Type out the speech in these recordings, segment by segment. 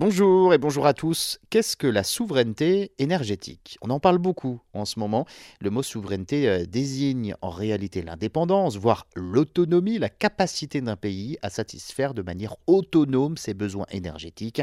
Bonjour et bonjour à tous. Qu'est-ce que la souveraineté énergétique? On en parle beaucoup en ce moment. Le mot souveraineté euh, désigne en réalité l'indépendance, voire l'autonomie, la capacité d'un pays à satisfaire de manière autonome ses besoins énergétiques.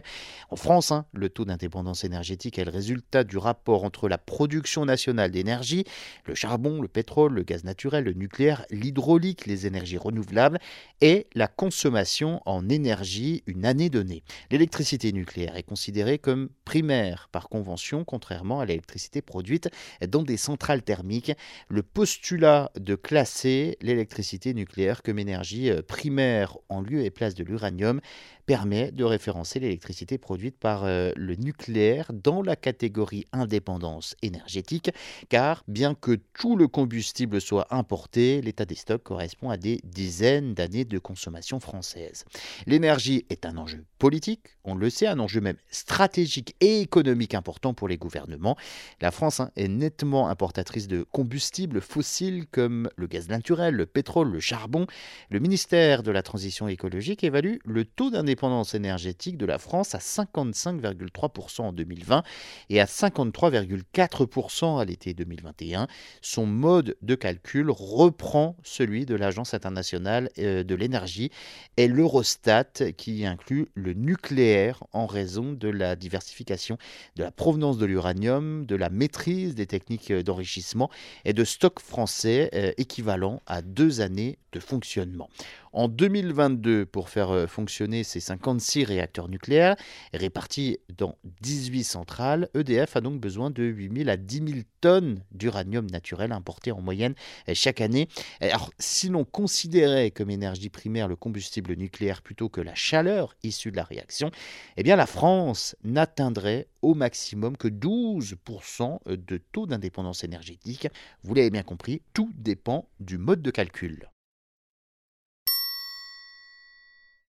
En France, hein, le taux d'indépendance énergétique est le résultat du rapport entre la production nationale d'énergie, le charbon, le pétrole, le gaz naturel, le nucléaire, l'hydraulique, les énergies renouvelables et la consommation en énergie une année donnée. L'électricité nucléaire est considéré comme primaire par convention, contrairement à l'électricité produite dans des centrales thermiques. Le postulat de classer l'électricité nucléaire comme énergie euh, primaire en lieu et place de l'uranium permet de référencer l'électricité produite par euh, le nucléaire dans la catégorie indépendance énergétique, car bien que tout le combustible soit importé, l'état des stocks correspond à des dizaines d'années de consommation française. L'énergie est un enjeu politique, on le sait, un enjeu même stratégique et économique important pour les gouvernements. La France hein, est nettement importatrice de combustibles fossiles comme le gaz naturel, le pétrole, le charbon. Le ministère de la Transition écologique évalue le taux d'indépendance énergétique de la France à 55,3% en 2020 et à 53,4% à l'été 2021. Son mode de calcul reprend celui de l'Agence internationale euh, de l'énergie et l'Eurostat qui inclut le nucléaire en raison de la diversification de la provenance de l'uranium, de la maîtrise des techniques d'enrichissement et de stocks français euh, équivalents à deux années de fonctionnement. En 2022, pour faire euh, fonctionner ces 56 réacteurs nucléaires répartis dans 18 centrales, EDF a donc besoin de 8 000 à 10 000 tonnes d'uranium naturel importé en moyenne euh, chaque année. Alors, si l'on considérait comme énergie primaire le combustible nucléaire plutôt que la chaleur issue de la réaction, eh bien la France n'atteindrait au maximum que 12% de taux d'indépendance énergétique. Vous l'avez bien compris, tout dépend du mode de calcul.